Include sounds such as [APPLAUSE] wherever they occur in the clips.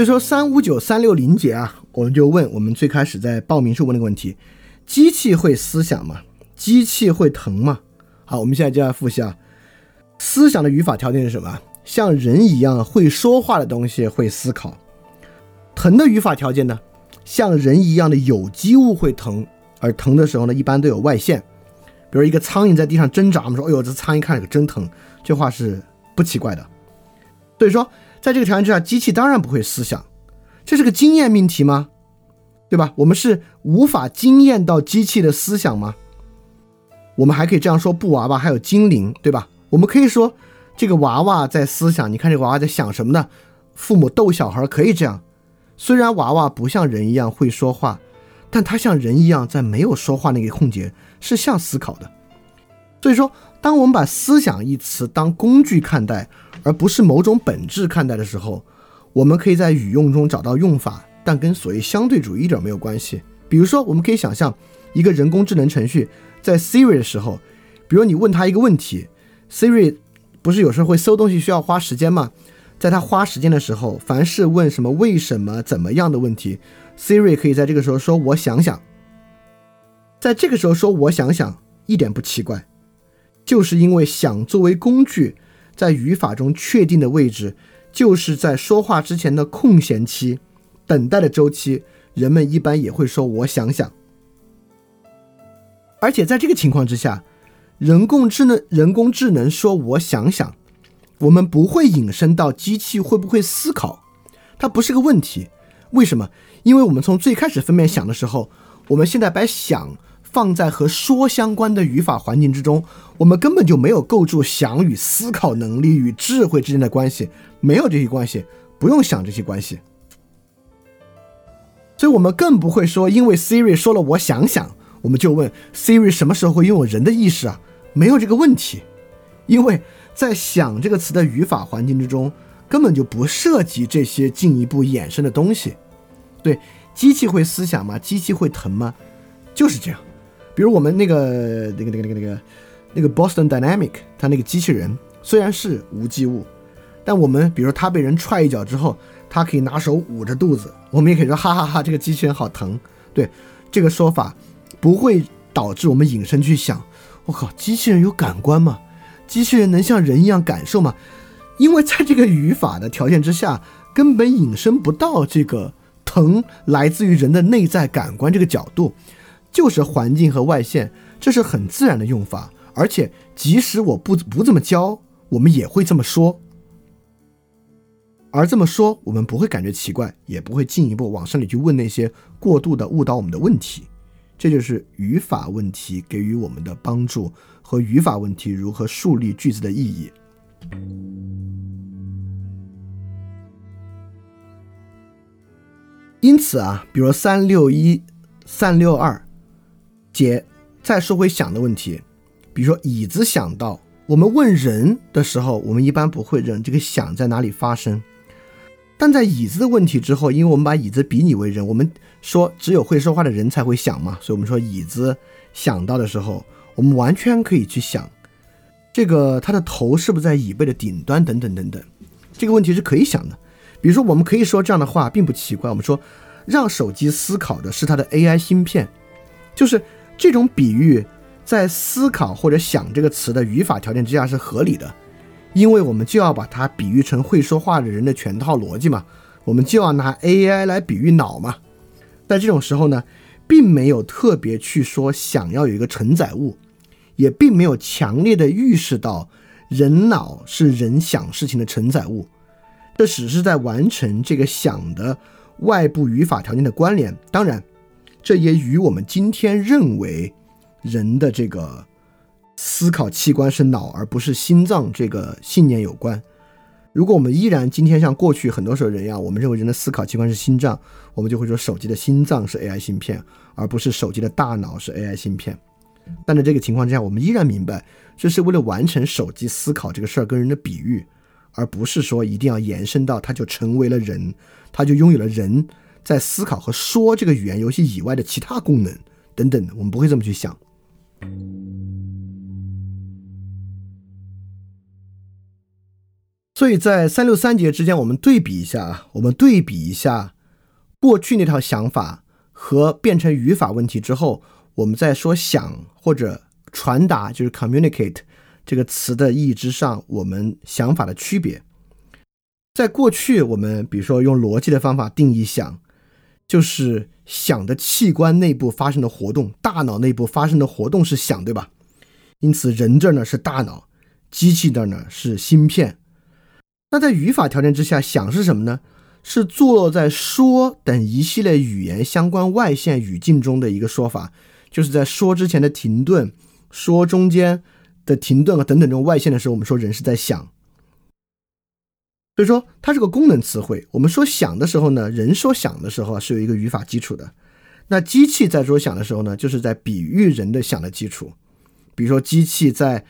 所以说三五九三六零节啊，我们就问我们最开始在报名时问那个问题：机器会思想吗？机器会疼吗？好，我们现在就要复习啊。思想的语法条件是什么？像人一样会说话的东西会思考。疼的语法条件呢？像人一样的有机物会疼，而疼的时候呢，一般都有外线。比如一个苍蝇在地上挣扎，我们说：“哎呦，这苍蝇看着可真疼。”这话是不奇怪的。所以说，在这个条件之下，机器当然不会思想。这是个经验命题吗？对吧？我们是无法经验到机器的思想吗？我们还可以这样说：布娃娃还有精灵，对吧？我们可以说。这个娃娃在思想，你看这个娃娃在想什么呢？父母逗小孩可以这样，虽然娃娃不像人一样会说话，但他像人一样在没有说话那个空节是像思考的。所以说，当我们把“思想”一词当工具看待，而不是某种本质看待的时候，我们可以在语用中找到用法，但跟所谓相对主义一点没有关系。比如说，我们可以想象一个人工智能程序在 Siri 的时候，比如你问他一个问题，Siri。不是有时候会搜东西需要花时间吗？在他花时间的时候，凡是问什么为什么怎么样的问题，Siri 可以在这个时候说“我想想”。在这个时候说“我想想”一点不奇怪，就是因为“想”作为工具，在语法中确定的位置，就是在说话之前的空闲期、等待的周期，人们一般也会说“我想想”。而且在这个情况之下。人工智能，人工智能说：“我想想。”我们不会引申到机器会不会思考，它不是个问题。为什么？因为我们从最开始分辨想的时候，我们现在把想放在和说相关的语法环境之中，我们根本就没有构筑想与思考能力与智慧之间的关系，没有这些关系，不用想这些关系。所以，我们更不会说，因为 Siri 说了“我想想”，我们就问 Siri 什么时候会拥有人的意识啊？没有这个问题，因为在“想”这个词的语法环境之中，根本就不涉及这些进一步衍生的东西。对，机器会思想吗？机器会疼吗？就是这样。比如我们那个、那个、那个、那个、那个、那个 Boston Dynamic，它那个机器人虽然是无机物，但我们比如它被人踹一脚之后，它可以拿手捂着肚子，我们也可以说哈哈哈，这个机器人好疼。对，这个说法不会导致我们引申去想。我靠，机器人有感官吗？机器人能像人一样感受吗？因为在这个语法的条件之下，根本引申不到这个疼来自于人的内在感官这个角度，就是环境和外线，这是很自然的用法。而且即使我不不这么教，我们也会这么说。而这么说，我们不会感觉奇怪，也不会进一步往上里去问那些过度的误导我们的问题。这就是语法问题给予我们的帮助和语法问题如何树立句子的意义。因此啊，比如三六一、三六二解，再说回想的问题，比如说椅子想到，我们问人的时候，我们一般不会认这个想在哪里发生。但在椅子的问题之后，因为我们把椅子比拟为人，我们说只有会说话的人才会想嘛，所以我们说椅子想到的时候，我们完全可以去想，这个它的头是不是在椅背的顶端等等等等，这个问题是可以想的。比如说，我们可以说这样的话，并不奇怪。我们说让手机思考的是它的 AI 芯片，就是这种比喻在思考或者想这个词的语法条件之下是合理的。因为我们就要把它比喻成会说话的人的全套逻辑嘛，我们就要拿 AI 来比喻脑嘛。在这种时候呢，并没有特别去说想要有一个承载物，也并没有强烈的预示到人脑是人想事情的承载物，这只是在完成这个想的外部语法条件的关联。当然，这也与我们今天认为人的这个。思考器官是脑而不是心脏，这个信念有关。如果我们依然今天像过去很多时候人一样，我们认为人的思考器官是心脏，我们就会说手机的心脏是 AI 芯片，而不是手机的大脑是 AI 芯片。但在这个情况之下，我们依然明白，这是为了完成手机思考这个事儿跟人的比喻，而不是说一定要延伸到它就成为了人，它就拥有了人在思考和说这个语言游戏以外的其他功能等等。我们不会这么去想。所以在三六三节之间，我们对比一下，我们对比一下过去那套想法和变成语法问题之后，我们在说想或者传达，就是 communicate 这个词的意义之上，我们想法的区别。在过去，我们比如说用逻辑的方法定义想，就是想的器官内部发生的活动，大脑内部发生的活动是想，对吧？因此，人这儿呢是大脑，机器这儿呢是芯片。那在语法条件之下，想是什么呢？是坐落在说等一系列语言相关外线语境中的一个说法，就是在说之前的停顿，说中间的停顿和等等这种外线的时候，我们说人是在想。所以说它是个功能词汇。我们说想的时候呢，人说想的时候是有一个语法基础的。那机器在说想的时候呢，就是在比喻人的想的基础。比如说机器在。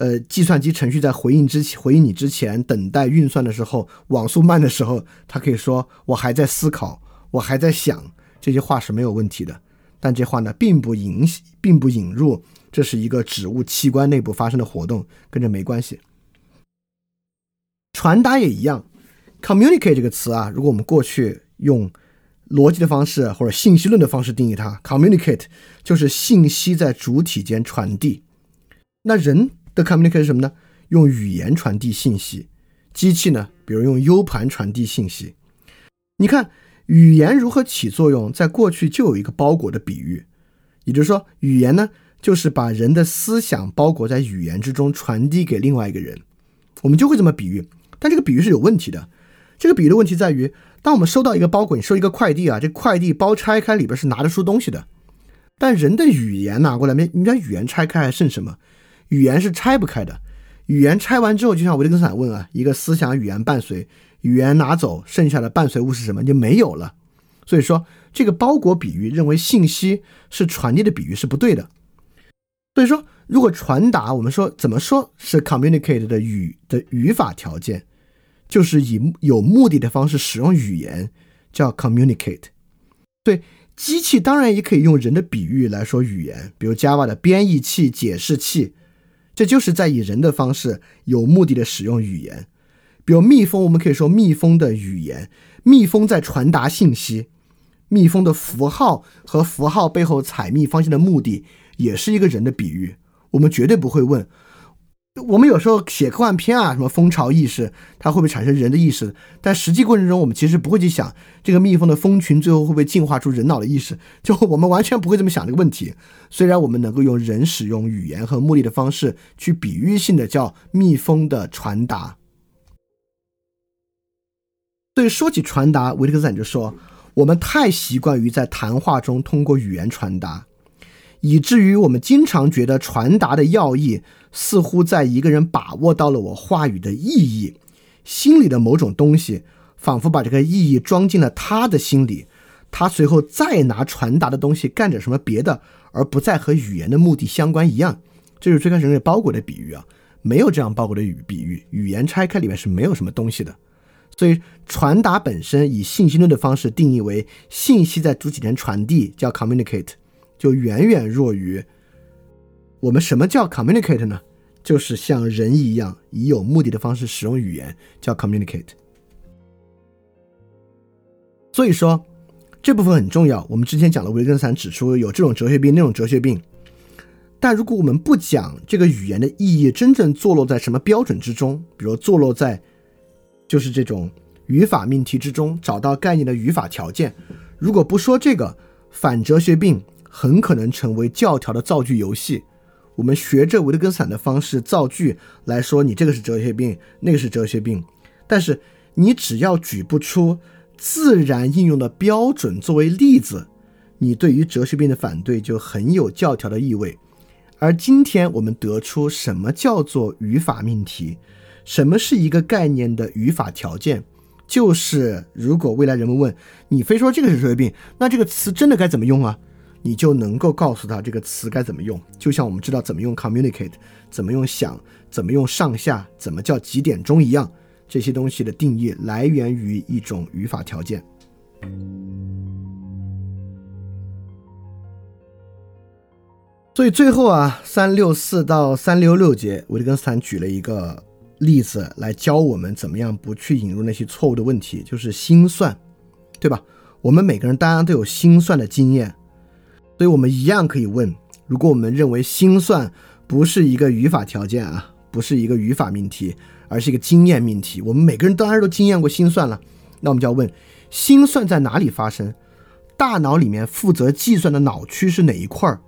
呃，计算机程序在回应之前，回应你之前，等待运算的时候，网速慢的时候，它可以说我还在思考，我还在想，这些话是没有问题的。但这话呢，并不引，并不引入，这是一个植物器官内部发生的活动，跟这没关系。传达也一样，communicate 这个词啊，如果我们过去用逻辑的方式或者信息论的方式定义它，communicate 就是信息在主体间传递，那人。的 communicate 是什么呢？用语言传递信息，机器呢？比如用 U 盘传递信息。你看语言如何起作用，在过去就有一个包裹的比喻，也就是说，语言呢，就是把人的思想包裹在语言之中，传递给另外一个人。我们就会这么比喻，但这个比喻是有问题的。这个比喻的问题在于，当我们收到一个包裹，你收一个快递啊，这快递包拆开里边是拿得出东西的，但人的语言拿过来没？你把语言拆开还剩什么？语言是拆不开的，语言拆完之后，就像维特根斯坦问啊，一个思想语言伴随，语言拿走，剩下的伴随物是什么？就没有了。所以说，这个包裹比喻认为信息是传递的比喻是不对的。所以说，如果传达，我们说怎么说是 communicate 的语的语法条件，就是以有目的的方式使用语言，叫 communicate。对。机器当然也可以用人的比喻来说语言，比如 Java 的编译器、解释器，这就是在以人的方式有目的的使用语言。比如蜜蜂，我们可以说蜜蜂的语言，蜜蜂在传达信息，蜜蜂的符号和符号背后采蜜方向的目的，也是一个人的比喻。我们绝对不会问。我们有时候写科幻片啊，什么蜂巢意识，它会不会产生人的意识？但实际过程中，我们其实不会去想这个蜜蜂的蜂群最后会不会进化出人脑的意识，[LAUGHS] 就我们完全不会这么想这个问题。虽然我们能够用人使用语言和目的的方式去比喻性的叫蜜蜂的传达。所以说起传达，维特根斯坦就说，我们太习惯于在谈话中通过语言传达。以至于我们经常觉得传达的要义似乎在一个人把握到了我话语的意义，心里的某种东西，仿佛把这个意义装进了他的心里，他随后再拿传达的东西干点什么别的，而不再和语言的目的相关一样。这是最开始那个包裹的比喻啊，没有这样包裹的语比喻，语言拆开里面是没有什么东西的。所以传达本身以信息论的方式定义为信息在主体间传递，叫 communicate。就远远弱于我们什么叫 communicate 呢？就是像人一样以有目的的方式使用语言，叫 communicate。所以说这部分很重要。我们之前讲了，维根斯坦指出有这种哲学病，那种哲学病。但如果我们不讲这个语言的意义真正坐落在什么标准之中，比如坐落在就是这种语法命题之中，找到概念的语法条件，如果不说这个反哲学病。很可能成为教条的造句游戏。我们学着维特根斯坦的方式造句来说，你这个是哲学病，那个是哲学病。但是你只要举不出自然应用的标准作为例子，你对于哲学病的反对就很有教条的意味。而今天我们得出什么叫做语法命题，什么是一个概念的语法条件，就是如果未来人们问你非说这个是哲学病，那这个词真的该怎么用啊？你就能够告诉他这个词该怎么用，就像我们知道怎么用 communicate，怎么用想，怎么用上下，怎么叫几点钟一样，这些东西的定义来源于一种语法条件。所以最后啊，三六四到三六六节，维特根斯坦举了一个例子来教我们怎么样不去引入那些错误的问题，就是心算，对吧？我们每个人当然都有心算的经验，所以我们一样可以问：如果我们认为心算不是一个语法条件啊，不是一个语法命题，而是一个经验命题，我们每个人当然都经验过心算了，那我们就要问：心算在哪里发生？大脑里面负责计算的脑区是哪一块儿？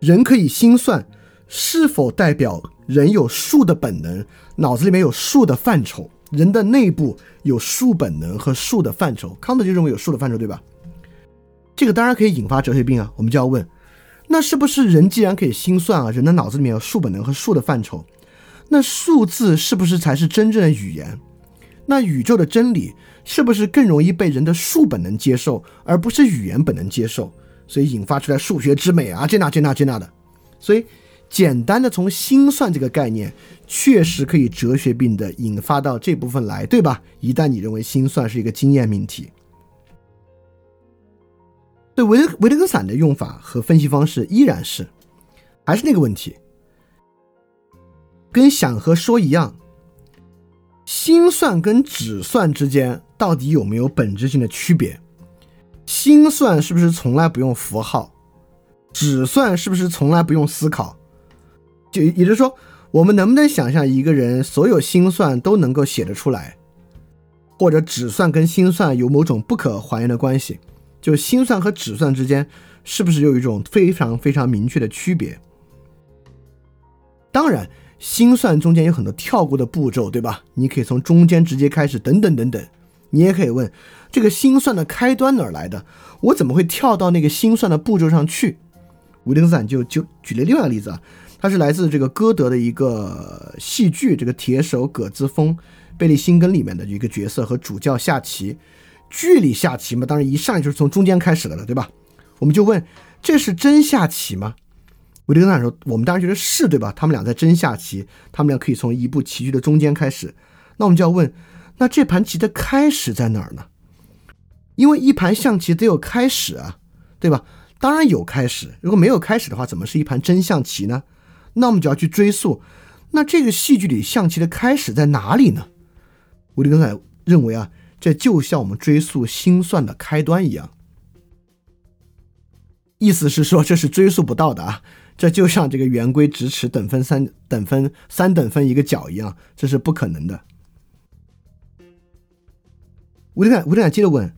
人可以心算，是否代表人有数的本能？脑子里面有数的范畴？人的内部有数本能和数的范畴？康德就认为有数的范畴，对吧？这个当然可以引发哲学病啊！我们就要问：那是不是人既然可以心算啊，人的脑子里面有数本能和数的范畴，那数字是不是才是真正的语言？那宇宙的真理是不是更容易被人的数本能接受，而不是语言本能接受？所以引发出来数学之美啊，这那这那这那的，所以简单的从心算这个概念，确实可以哲学病的引发到这部分来，对吧？一旦你认为心算是一个经验命题，维维特根斯坦的用法和分析方式依然是，还是那个问题，跟想和说一样，心算跟指算之间到底有没有本质性的区别？心算是不是从来不用符号？指算是不是从来不用思考？就也就是说，我们能不能想象一个人所有心算都能够写得出来，或者指算跟心算有某种不可还原的关系？就心算和指算之间是不是有一种非常非常明确的区别？当然，心算中间有很多跳过的步骤，对吧？你可以从中间直接开始，等等等等。你也可以问，这个心算的开端哪儿来的？我怎么会跳到那个心算的步骤上去？维特斯坦就就举了另外一个例子啊，他是来自这个歌德的一个戏剧《这个铁手葛兹风》贝利辛根里面的一个角色和主教下棋，剧里下棋嘛，当然一上来就是从中间开始的了，对吧？我们就问，这是真下棋吗？维特根斯坦说，我们当然觉得是对吧？他们俩在真下棋，他们俩可以从一步棋局的中间开始，那我们就要问。那这盘棋的开始在哪儿呢？因为一盘象棋得有开始啊，对吧？当然有开始，如果没有开始的话，怎么是一盘真象棋呢？那我们就要去追溯，那这个戏剧里象棋的开始在哪里呢？维特根斯坦认为啊，这就像我们追溯心算的开端一样，意思是说这是追溯不到的啊，这就像这个圆规直尺等分三等分三等分一个角一样，这是不可能的。吴天凯，吴天凯接着问：“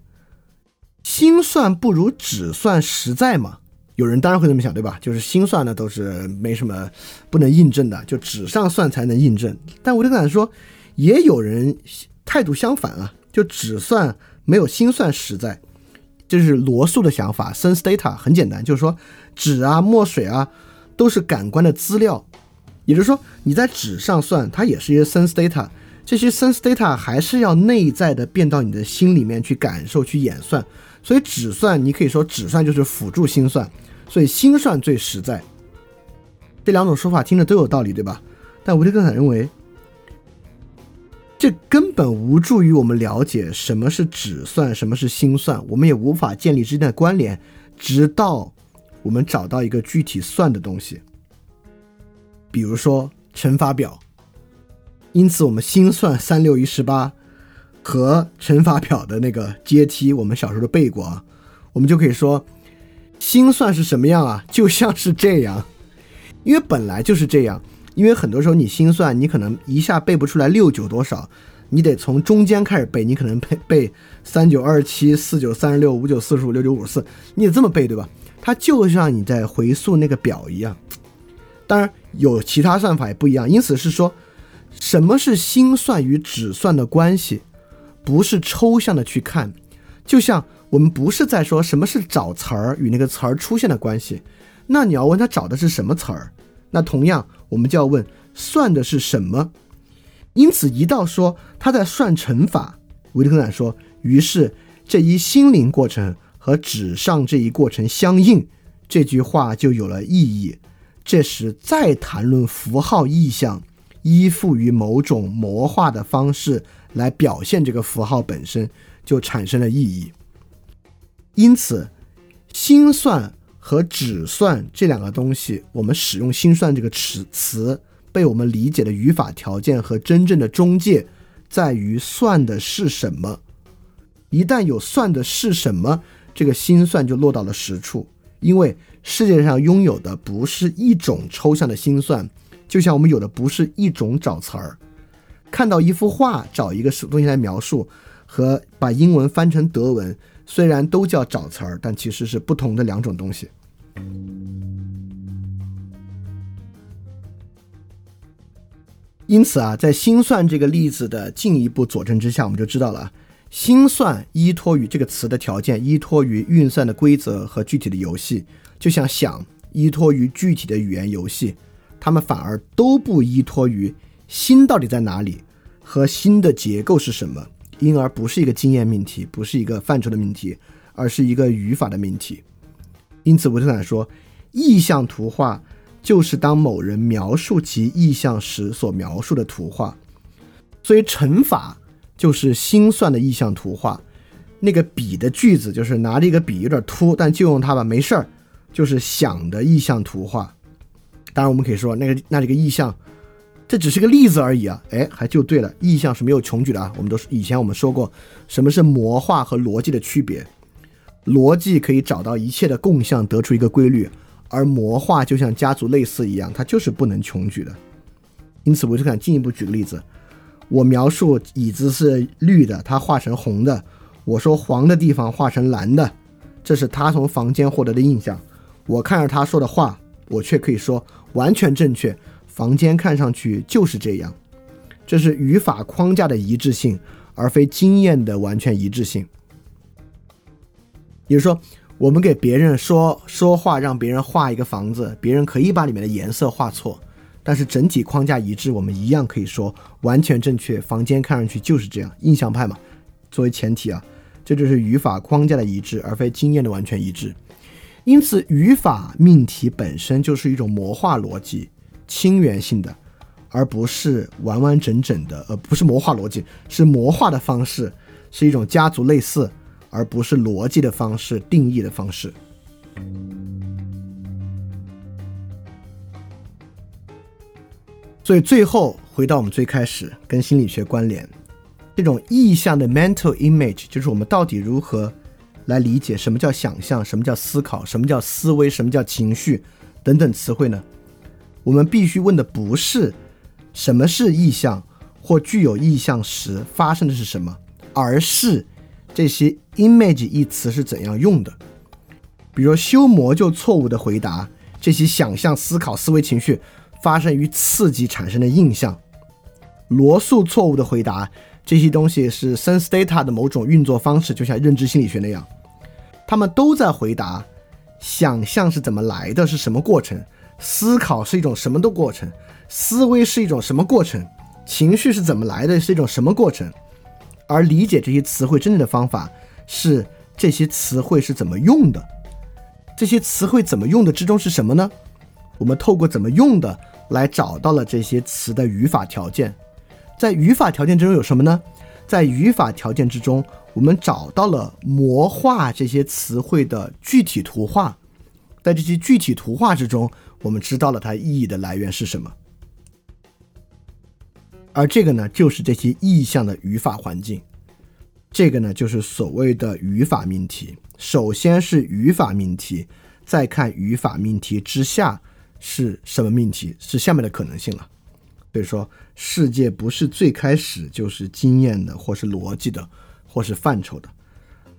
心算不如纸算实在吗？”有人当然会这么想，对吧？就是心算呢都是没什么不能印证的，就纸上算才能印证。但吴天凯说，也有人态度相反啊，就纸算没有心算实在。这是罗素的想法，sense data 很简单，就是说纸啊、墨水啊都是感官的资料，也就是说你在纸上算，它也是一个 sense data。这些 sense data 还是要内在的变到你的心里面去感受、去演算，所以指算你可以说指算就是辅助心算，所以心算最实在。这两种说法听着都有道理，对吧？但维特根斯坦认为，这根本无助于我们了解什么是指算，什么是心算，我们也无法建立之间的关联，直到我们找到一个具体算的东西，比如说乘法表。因此，我们心算三六一十八和乘法表的那个阶梯，我们小时候都背过啊。我们就可以说，心算是什么样啊？就像是这样，因为本来就是这样。因为很多时候你心算，你可能一下背不出来六九多少，你得从中间开始背。你可能背背三九二七四九三十六五九四十五六九五十四，你得这么背，对吧？它就像你在回溯那个表一样。当然有其他算法也不一样，因此是说。什么是心算与指算的关系？不是抽象的去看，就像我们不是在说什么是找词儿与那个词儿出现的关系。那你要问他找的是什么词儿？那同样我们就要问算的是什么？因此，一到说他在算乘法，维特根斯坦说，于是这一心灵过程和纸上这一过程相应，这句话就有了意义。这时再谈论符号意象。依附于某种魔化的方式来表现这个符号本身，就产生了意义。因此，心算和只算这两个东西，我们使用“心算”这个词词被我们理解的语法条件和真正的中介，在于算的是什么。一旦有算的是什么，这个心算就落到了实处。因为世界上拥有的不是一种抽象的心算，就像我们有的不是一种找词儿。看到一幅画，找一个什么东西来描述，和把英文翻成德文，虽然都叫找词儿，但其实是不同的两种东西。因此啊，在心算这个例子的进一步佐证之下，我们就知道了，心算依托于这个词的条件，依托于运算的规则和具体的游戏，就像想依托于具体的语言游戏，他们反而都不依托于心到底在哪里和心的结构是什么，因而不是一个经验命题，不是一个范畴的命题，而是一个语法的命题。因此，维特根说，意象图画。就是当某人描述其意象时所描述的图画，所以乘法就是心算的意象图画。那个笔的句子就是拿着一个笔有点秃，但就用它吧，没事儿，就是想的意象图画。当然，我们可以说那个那这个意象，这只是个例子而已啊。哎，还就对了，意象是没有穷举的啊。我们都是以前我们说过，什么是模化和逻辑的区别？逻辑可以找到一切的共相，得出一个规律。而魔化就像家族类似一样，它就是不能穷举的。因此，我就想进一步举个例子：我描述椅子是绿的，它画成红的；我说黄的地方画成蓝的，这是他从房间获得的印象。我看着他说的话，我却可以说完全正确。房间看上去就是这样。这是语法框架的一致性，而非经验的完全一致性。也就是说。我们给别人说说话，让别人画一个房子，别人可以把里面的颜色画错，但是整体框架一致，我们一样可以说完全正确。房间看上去就是这样，印象派嘛，作为前提啊，这就是语法框架的一致，而非经验的完全一致。因此，语法命题本身就是一种魔化逻辑，亲缘性的，而不是完完整整的，呃，不是魔化逻辑，是魔化的方式，是一种家族类似。而不是逻辑的方式定义的方式。所以最后回到我们最开始跟心理学关联，这种意象的 mental image，就是我们到底如何来理解什么叫想象，什么叫思考，什么叫思维，什么叫情绪等等词汇呢？我们必须问的不是什么是意象或具有意象时发生的是什么，而是。这些 image 一词是怎样用的？比如修魔就错误的回答这些想象、思考、思维、情绪发生于刺激产生的印象；罗素错误的回答这些东西是 sense data 的某种运作方式，就像认知心理学那样。他们都在回答想象是怎么来的，是什么过程；思考是一种什么的过程；思维是一种什么过程；情绪是怎么来的，是一种什么过程。而理解这些词汇真正的方法是这些词汇是怎么用的，这些词汇怎么用的之中是什么呢？我们透过怎么用的来找到了这些词的语法条件，在语法条件之中有什么呢？在语法条件之中，我们找到了魔化这些词汇的具体图画，在这些具体图画之中，我们知道了它意义的来源是什么。而这个呢，就是这些意象的语法环境。这个呢，就是所谓的语法命题。首先是语法命题，再看语法命题之下是什么命题，是下面的可能性了。所以说，世界不是最开始就是经验的，或是逻辑的，或是范畴的。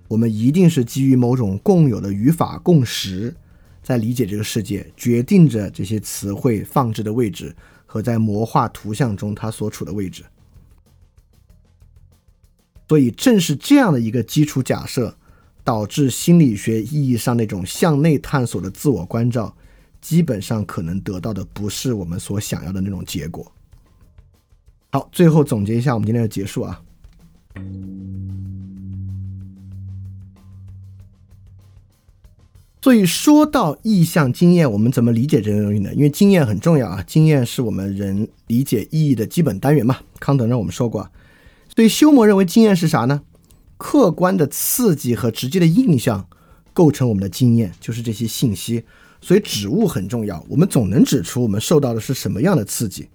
我们一定是基于某种共有的语法共识，在理解这个世界，决定着这些词汇放置的位置。和在魔化图像中它所处的位置，所以正是这样的一个基础假设，导致心理学意义上那种向内探索的自我关照，基本上可能得到的不是我们所想要的那种结果。好，最后总结一下我们今天的结束啊。所以说到意象经验，我们怎么理解这些东西呢？因为经验很重要啊，经验是我们人理解意义的基本单元嘛。康德让我们说过，所以休谟认为经验是啥呢？客观的刺激和直接的印象构成我们的经验，就是这些信息。所以指物很重要，我们总能指出我们受到的是什么样的刺激。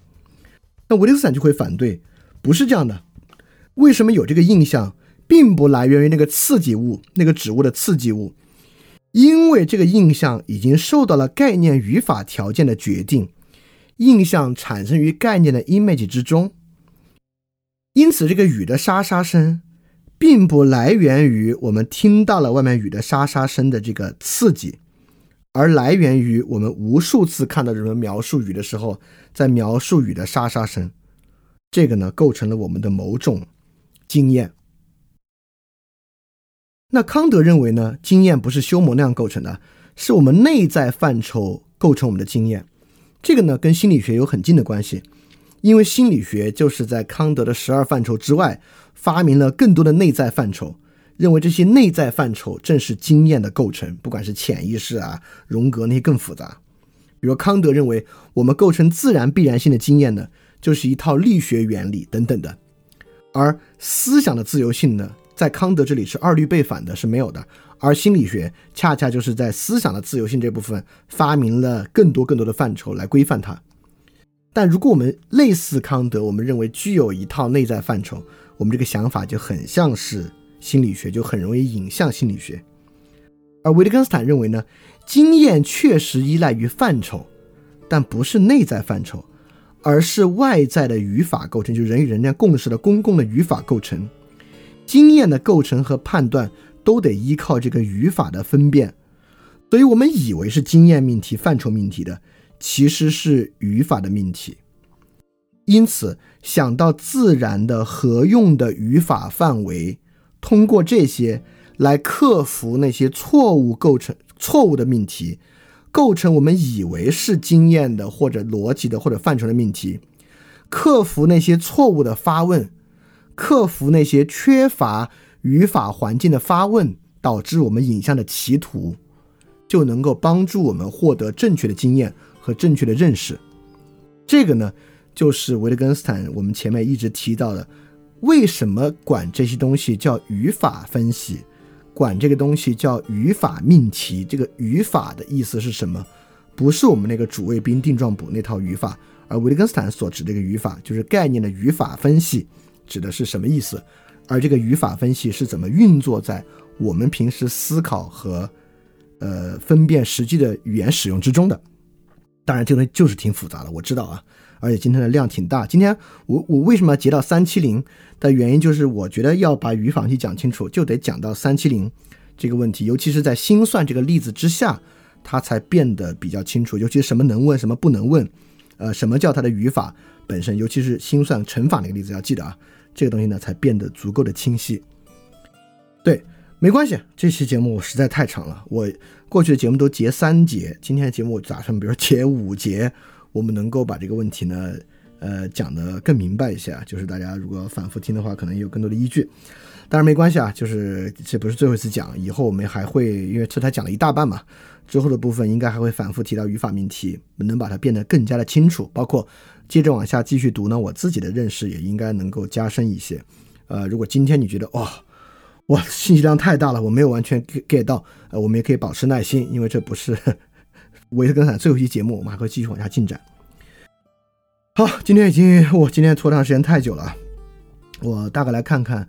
那维特斯坦就会反对，不是这样的。为什么有这个印象，并不来源于那个刺激物，那个植物的刺激物，因为这个印象已经受到了概念语法条件的决定，印象产生于概念的 image 之中。因此，这个雨的沙沙声，并不来源于我们听到了外面雨的沙沙声的这个刺激，而来源于我们无数次看到人们描述雨的时候，在描述雨的沙沙声。这个呢，构成了我们的某种经验。那康德认为呢，经验不是修谟那样构成的，是我们内在范畴构成我们的经验。这个呢，跟心理学有很近的关系。因为心理学就是在康德的十二范畴之外，发明了更多的内在范畴，认为这些内在范畴正是经验的构成，不管是潜意识啊、荣格那些更复杂。比如康德认为，我们构成自然必然性的经验呢，就是一套力学原理等等的。而思想的自由性呢，在康德这里是二律背反的，是没有的。而心理学恰恰就是在思想的自由性这部分发明了更多更多的范畴来规范它。但如果我们类似康德，我们认为具有一套内在范畴，我们这个想法就很像是心理学，就很容易引向心理学。而维特根斯坦认为呢，经验确实依赖于范畴，但不是内在范畴，而是外在的语法构成，就人与人间共识的公共的语法构成。经验的构成和判断都得依靠这个语法的分辨，所以我们以为是经验命题、范畴命题的。其实是语法的命题，因此想到自然的合用的语法范围，通过这些来克服那些错误构成错误的命题，构成我们以为是经验的或者逻辑的或者范畴的命题，克服那些错误的发问，克服那些缺乏语法环境的发问，导致我们影像的歧途，就能够帮助我们获得正确的经验。和正确的认识，这个呢，就是维特根斯坦我们前面一直提到的，为什么管这些东西叫语法分析，管这个东西叫语法命题？这个语法的意思是什么？不是我们那个主谓宾定状补那套语法，而维特根斯坦所指的这个语法，就是概念的语法分析，指的是什么意思？而这个语法分析是怎么运作在我们平时思考和呃分辨实际的语言使用之中的？当然，这个东西就是挺复杂的，我知道啊，而且今天的量挺大。今天我我为什么要截到三七零的原因，就是我觉得要把语法去讲清楚，就得讲到三七零这个问题，尤其是在心算这个例子之下，它才变得比较清楚。尤其什么能问，什么不能问，呃，什么叫它的语法本身，尤其是心算乘法那个例子要记得啊，这个东西呢才变得足够的清晰。对。没关系，这期节目我实在太长了。我过去的节目都截三节，今天的节目我打算，比如说截五节，我们能够把这个问题呢，呃，讲得更明白一些。就是大家如果反复听的话，可能有更多的依据。当然没关系啊，就是这不是最后一次讲，以后我们还会，因为这才讲了一大半嘛，之后的部分应该还会反复提到语法命题，能把它变得更加的清楚。包括接着往下继续读呢，我自己的认识也应该能够加深一些。呃，如果今天你觉得哦。哇，信息量太大了，我没有完全 get 到。呃，我们也可以保持耐心，因为这不是 [LAUGHS] 维特根斯坦最后一期节目，我们还会继续往下进展。好，今天已经我今天拖长时间太久了，我大概来看看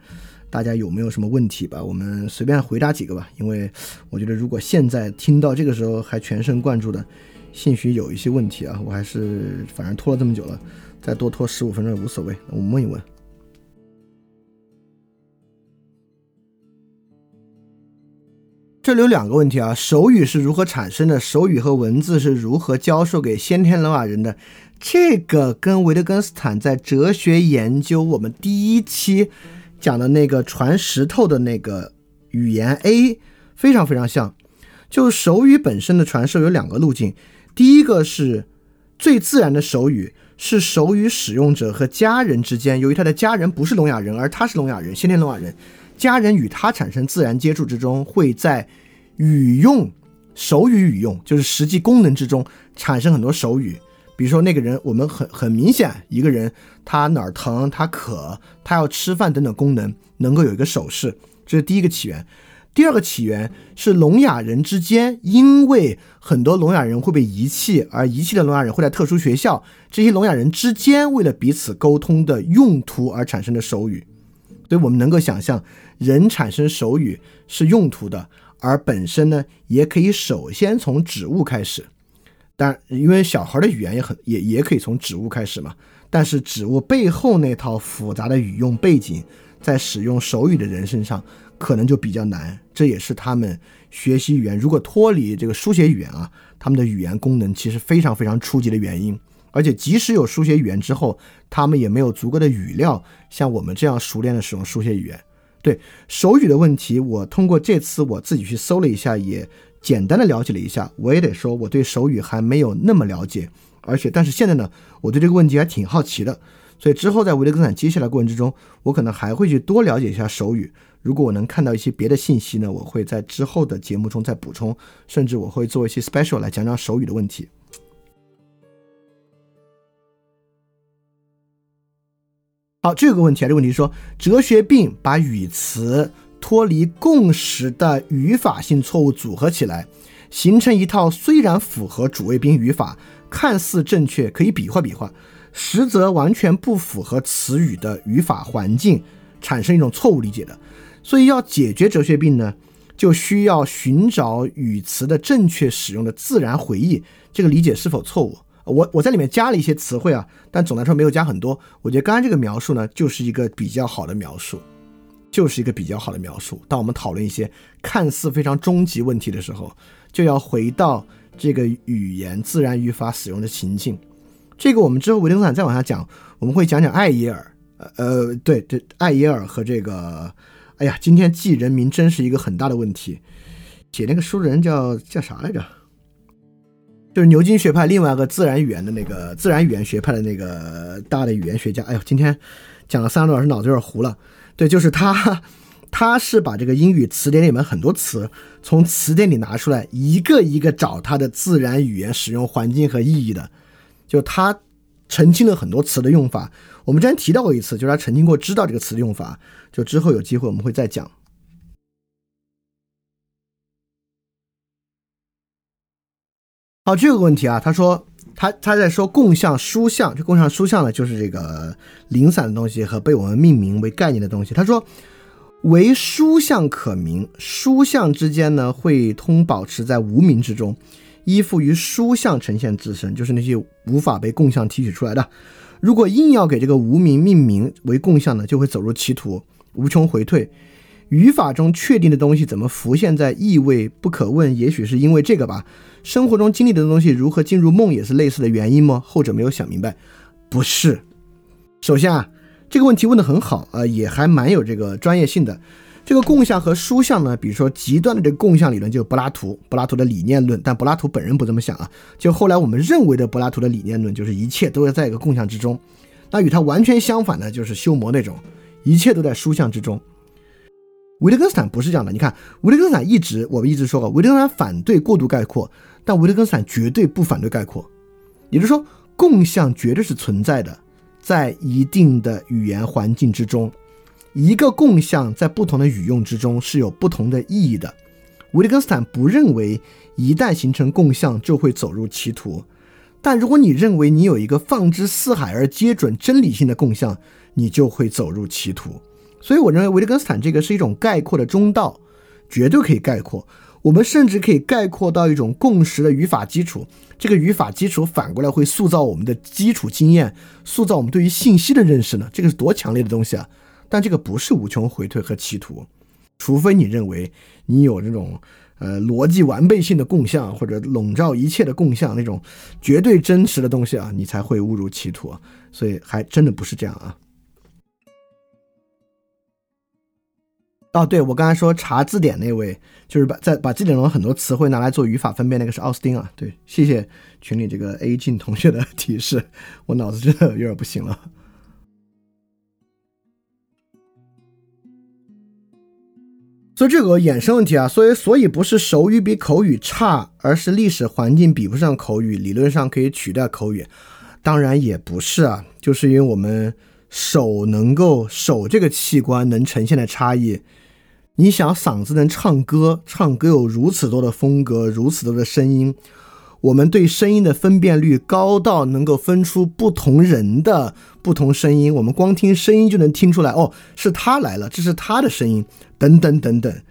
大家有没有什么问题吧，我们随便回答几个吧。因为我觉得如果现在听到这个时候还全神贯注的，兴许有一些问题啊，我还是反正拖了这么久了，再多拖十五分钟也无所谓，我们问一问。这里有两个问题啊，手语是如何产生的？手语和文字是如何教授给先天聋哑人的？这个跟维特根斯坦在哲学研究我们第一期讲的那个传石头的那个语言 A 非常非常像。就手语本身的传授有两个路径，第一个是最自然的手语，是手语使用者和家人之间，由于他的家人不是聋哑人，而他是聋哑人，先天聋哑人。家人与他产生自然接触之中，会在语用、手语语用，就是实际功能之中产生很多手语。比如说，那个人，我们很很明显，一个人他哪儿疼，他渴，他要吃饭等等功能，能够有一个手势，这是第一个起源。第二个起源是聋哑人之间，因为很多聋哑人会被遗弃，而遗弃的聋哑人会在特殊学校，这些聋哑人之间为了彼此沟通的用途而产生的手语。所以我们能够想象，人产生手语是用途的，而本身呢，也可以首先从指物开始。但因为小孩的语言也很也也可以从指物开始嘛，但是指物背后那套复杂的语用背景，在使用手语的人身上可能就比较难。这也是他们学习语言如果脱离这个书写语言啊，他们的语言功能其实非常非常初级的原因。而且即使有书写语言之后，他们也没有足够的语料像我们这样熟练的使用书写语言。对手语的问题，我通过这次我自己去搜了一下，也简单的了解了一下。我也得说，我对手语还没有那么了解。而且，但是现在呢，我对这个问题还挺好奇的。所以之后在维特根坦接下来过程之中，我可能还会去多了解一下手语。如果我能看到一些别的信息呢，我会在之后的节目中再补充，甚至我会做一些 special 来讲讲手语的问题。好，这个问题啊，这个问题说，哲学病把语词脱离共识的语法性错误组合起来，形成一套虽然符合主谓宾语法，看似正确，可以比划比划，实则完全不符合词语的语法环境，产生一种错误理解的。所以要解决哲学病呢，就需要寻找语词的正确使用的自然回忆，这个理解是否错误？我我在里面加了一些词汇啊，但总的来说没有加很多。我觉得刚刚这个描述呢，就是一个比较好的描述，就是一个比较好的描述。当我们讨论一些看似非常终极问题的时候，就要回到这个语言自然语法使用的情境。这个我们之后维特根斯坦再往下讲，我们会讲讲艾耶尔。呃呃，对对，艾耶尔和这个，哎呀，今天记人名真是一个很大的问题。写那个书人叫叫啥来着？就是牛津学派另外一个自然语言的那个自然语言学派的那个大的语言学家，哎呦，今天讲了三个多小时，脑子有点糊了。对，就是他，[LAUGHS] 他是把这个英语词典里面很多词从词典里拿出来，一个一个找它的自然语言使用环境和意义的。就他澄清了很多词的用法，我们之前提到过一次，就是他曾经过知道这个词的用法。就之后有机会我们会再讲。好，这个问题啊，他说他他在说共相书相，这共相书相呢，就是这个零散的东西和被我们命名为概念的东西。他说，为书相可名，书相之间呢会通保持在无名之中，依附于书相呈现自身，就是那些无法被共相提取出来的。如果硬要给这个无名命名为共相呢，就会走入歧途，无穷回退。语法中确定的东西怎么浮现在意味不可问？也许是因为这个吧。生活中经历的东西如何进入梦，也是类似的原因吗？后者没有想明白，不是。首先啊，这个问题问得很好啊，也还蛮有这个专业性的。这个共相和殊相呢，比如说极端的这个共相理论，就是柏拉图，柏拉图的理念论，但柏拉图本人不这么想啊。就后来我们认为的柏拉图的理念论，就是一切都要在一个共相之中。那与他完全相反的，就是修谟那种，一切都在殊相之中。维特根斯坦不是这样的，你看，维特根斯坦一直，我们一直说过，维特根斯坦反对过度概括，但维特根斯坦绝对不反对概括，也就是说，共相绝对是存在的，在一定的语言环境之中，一个共相在不同的语用之中是有不同的意义的。维特根斯坦不认为一旦形成共相就会走入歧途，但如果你认为你有一个放之四海而皆准真理性的共相，你就会走入歧途。所以我认为维特根斯坦这个是一种概括的中道，绝对可以概括。我们甚至可以概括到一种共识的语法基础。这个语法基础反过来会塑造我们的基础经验，塑造我们对于信息的认识呢？这个是多强烈的东西啊！但这个不是无穷回退和歧途，除非你认为你有这种呃逻辑完备性的共相，或者笼罩一切的共相那种绝对真实的东西啊，你才会误入歧途。所以还真的不是这样啊。哦，对我刚才说查字典那位，就是把在把字典中很多词汇拿来做语法分辨，那个是奥斯汀啊。对，谢谢群里这个 A 进同学的提示，我脑子真的有点不行了。所以这个衍生问题啊，所以所以不是手语比口语差，而是历史环境比不上口语，理论上可以取代口语，当然也不是啊，就是因为我们手能够手这个器官能呈现的差异。你想嗓子能唱歌，唱歌有如此多的风格，如此多的声音，我们对声音的分辨率高到能够分出不同人的不同声音，我们光听声音就能听出来，哦，是他来了，这是他的声音，等等等等，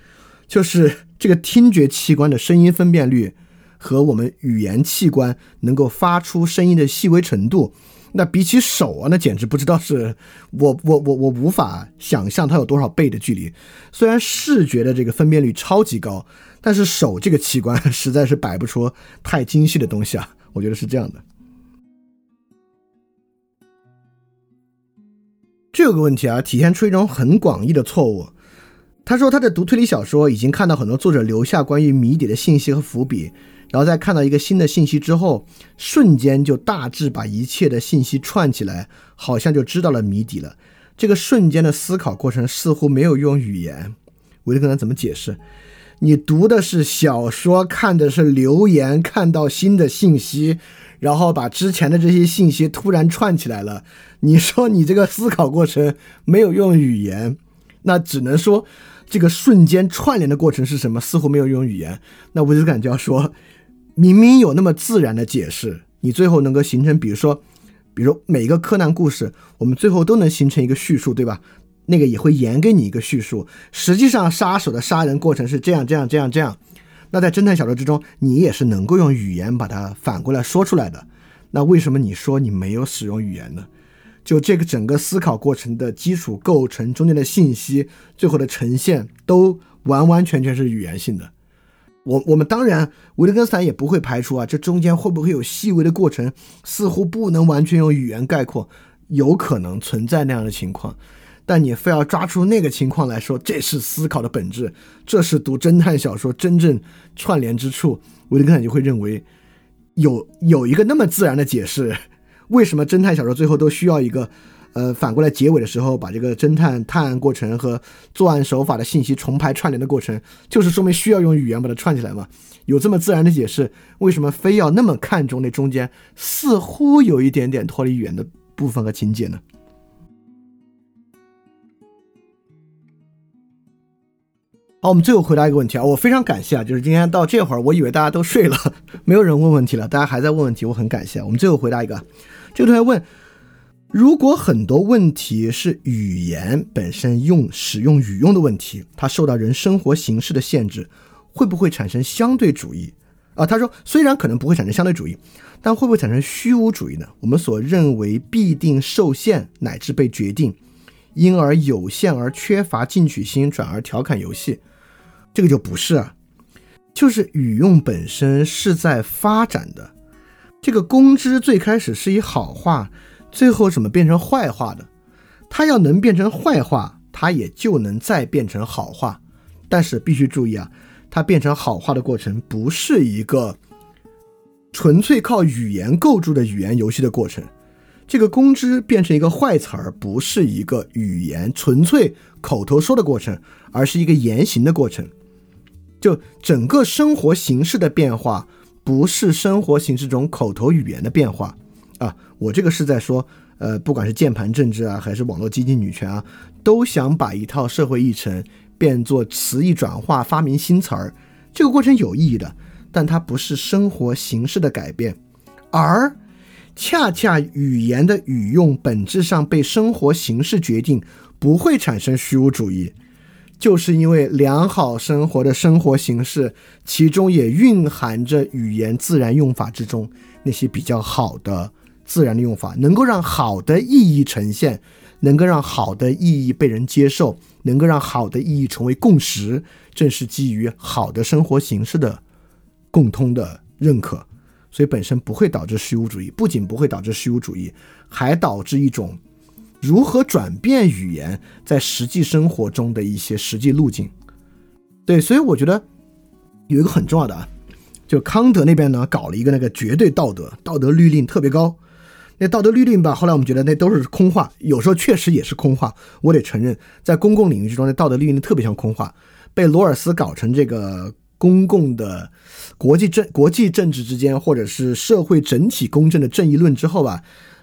就是这个听觉器官的声音分辨率和我们语言器官能够发出声音的细微程度。那比起手啊，那简直不知道是我我我我无法想象它有多少倍的距离。虽然视觉的这个分辨率超级高，但是手这个器官实在是摆不出太精细的东西啊。我觉得是这样的。这有个问题啊，体现出一种很广义的错误。他说他在读推理小说，已经看到很多作者留下关于谜底的信息和伏笔。然后在看到一个新的信息之后，瞬间就大致把一切的信息串起来，好像就知道了谜底了。这个瞬间的思考过程似乎没有用语言。维特根斯坦怎么解释？你读的是小说，看的是留言，看到新的信息，然后把之前的这些信息突然串起来了。你说你这个思考过程没有用语言，那只能说这个瞬间串联的过程是什么？似乎没有用语言。那维特根斯坦就要说。明明有那么自然的解释，你最后能够形成，比如说，比如每个柯南故事，我们最后都能形成一个叙述，对吧？那个也会演给你一个叙述。实际上，杀手的杀人过程是这样、这样、这样、这样。那在侦探小说之中，你也是能够用语言把它反过来说出来的。那为什么你说你没有使用语言呢？就这个整个思考过程的基础构成中间的信息，最后的呈现都完完全全是语言性的。我我们当然，维特根斯坦也不会排除啊，这中间会不会有细微的过程，似乎不能完全用语言概括，有可能存在那样的情况。但你非要抓出那个情况来说，这是思考的本质，这是读侦探小说真正串联之处。维特根斯坦就会认为，有有一个那么自然的解释，为什么侦探小说最后都需要一个。呃，反过来结尾的时候，把这个侦探探案过程和作案手法的信息重排串联的过程，就是说明需要用语言把它串起来嘛？有这么自然的解释，为什么非要那么看重那中间似乎有一点点脱离语言的部分和情节呢？好，我们最后回答一个问题啊，我非常感谢啊，就是今天到这会儿，我以为大家都睡了，[LAUGHS] 没有人问问题了，大家还在问问题，我很感谢。我们最后回答一个，这个同学问。如果很多问题是语言本身用使用语用的问题，它受到人生活形式的限制，会不会产生相对主义啊？他说，虽然可能不会产生相对主义，但会不会产生虚无主义呢？我们所认为必定受限乃至被决定，因而有限而缺乏进取心，转而调侃游戏，这个就不是啊，就是语用本身是在发展的。这个公知最开始是以好话。最后怎么变成坏话的？它要能变成坏话，它也就能再变成好话。但是必须注意啊，它变成好话的过程不是一个纯粹靠语言构筑的语言游戏的过程。这个公知变成一个坏词儿，不是一个语言纯粹口头说的过程，而是一个言行的过程。就整个生活形式的变化，不是生活形式中口头语言的变化。啊，我这个是在说，呃，不管是键盘政治啊，还是网络激进女权啊，都想把一套社会议程变作词义转化，发明新词儿，这个过程有意义的，但它不是生活形式的改变，而恰恰语言的语用本质上被生活形式决定，不会产生虚无主义，就是因为良好生活的生活形式，其中也蕴含着语言自然用法之中那些比较好的。自然的用法能够让好的意义呈现，能够让好的意义被人接受，能够让好的意义成为共识，正是基于好的生活形式的共通的认可，所以本身不会导致虚无主义。不仅不会导致虚无主义，还导致一种如何转变语言在实际生活中的一些实际路径。对，所以我觉得有一个很重要的啊，就康德那边呢搞了一个那个绝对道德，道德律令特别高。那道德律令吧，后来我们觉得那都是空话，有时候确实也是空话。我得承认，在公共领域之中，那道德律令特别像空话，被罗尔斯搞成这个公共的国际政、国际政治之间，或者是社会整体公正的正义论之后吧，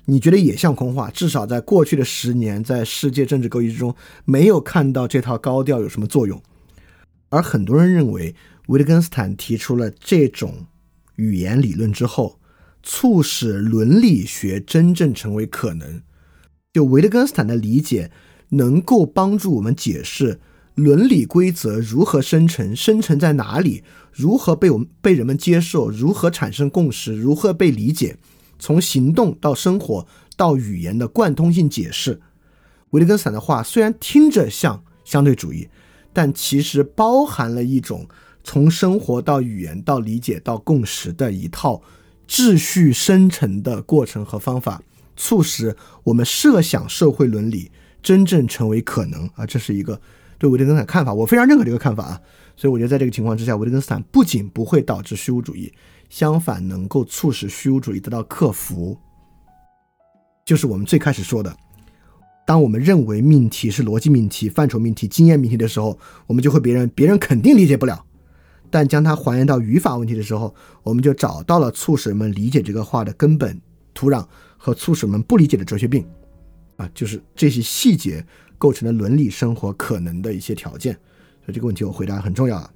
你觉得也像空话。至少在过去的十年，在世界政治格局之中，没有看到这套高调有什么作用。而很多人认为，维特根斯坦提出了这种语言理论之后，促使伦理学真正成为可能。就维特根斯坦的理解，能够帮助我们解释伦理规则如何生成、生成在哪里、如何被我们被人们接受、如何产生共识、如何被理解，从行动到生活到语言的贯通性解释。维特根斯坦的话虽然听着像相对主义。但其实包含了一种从生活到语言到理解到共识的一套秩序生成的过程和方法，促使我们设想社会伦理真正成为可能啊！这是一个对维特根斯坦看法，我非常认可这个看法啊！所以我觉得在这个情况之下，维特根斯坦不仅不会导致虚无主义，相反能够促使虚无主义得到克服，就是我们最开始说的。当我们认为命题是逻辑命题、范畴命题、经验命题的时候，我们就会别人别人肯定理解不了。但将它还原到语法问题的时候，我们就找到了促使人们理解这个话的根本土壤和促使人们不理解的哲学病。啊，就是这些细节构成了伦理生活可能的一些条件。所以这个问题我回答很重要啊。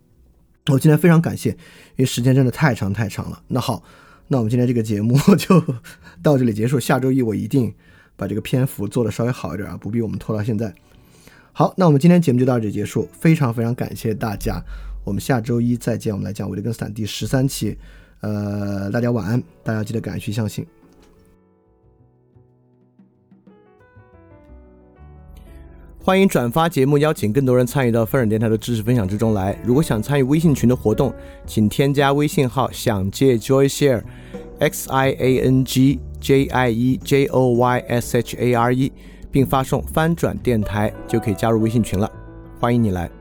我今天非常感谢，因为时间真的太长太长了。那好，那我们今天这个节目 [LAUGHS] 就到这里结束。下周一我一定。把这个篇幅做的稍微好一点啊，不必我们拖到现在。好，那我们今天节目就到这里结束，非常非常感谢大家，我们下周一再见。我们来讲维特根斯坦第十三期，呃，大家晚安，大家记得敢于去相信。欢迎转发节目，邀请更多人参与到翻转电台的知识分享之中来。如果想参与微信群的活动，请添加微信号“想借 Joy Share”，X I A N G。J I E J O Y S H A R E，并发送“翻转电台”就可以加入微信群了，欢迎你来。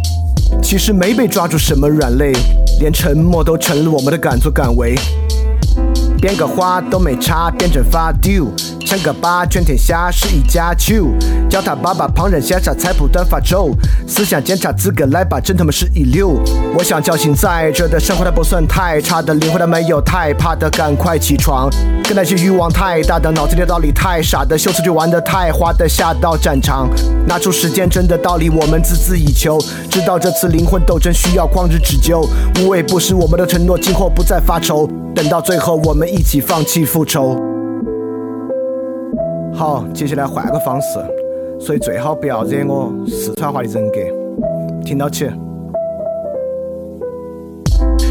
其实没被抓住什么软肋，连沉默都成了我们的敢作敢为。编个花都没差，变成发丢，称个八，全天下是一家球。叫他爸爸，旁人羡煞，菜谱端发粥。思想检查资格来吧，真他妈是一流。我想叫醒在这的生活，它不算太差的灵魂，它没有太怕的，赶快起床。跟那些欲望太大的，脑子里道理太傻的，秀词就玩的太花的，下到战场，拿出时间真的道理，我们孜孜以求。知道这次灵魂斗争需要旷日持久，无畏不是我们的承诺，今后不再发愁。等到最后，我们一起放弃复仇。好，接下来换个方式，所以最好不要惹我四川话的人格，听到起。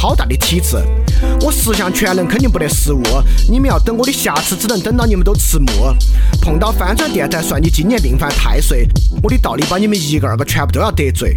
好大的体质。我十项全能肯定不得失误，你们要等我的瑕疵，只能等到你们都迟暮。碰到翻转电台，算你今年命犯太岁，我的道理把你们一个二个全部都要得罪。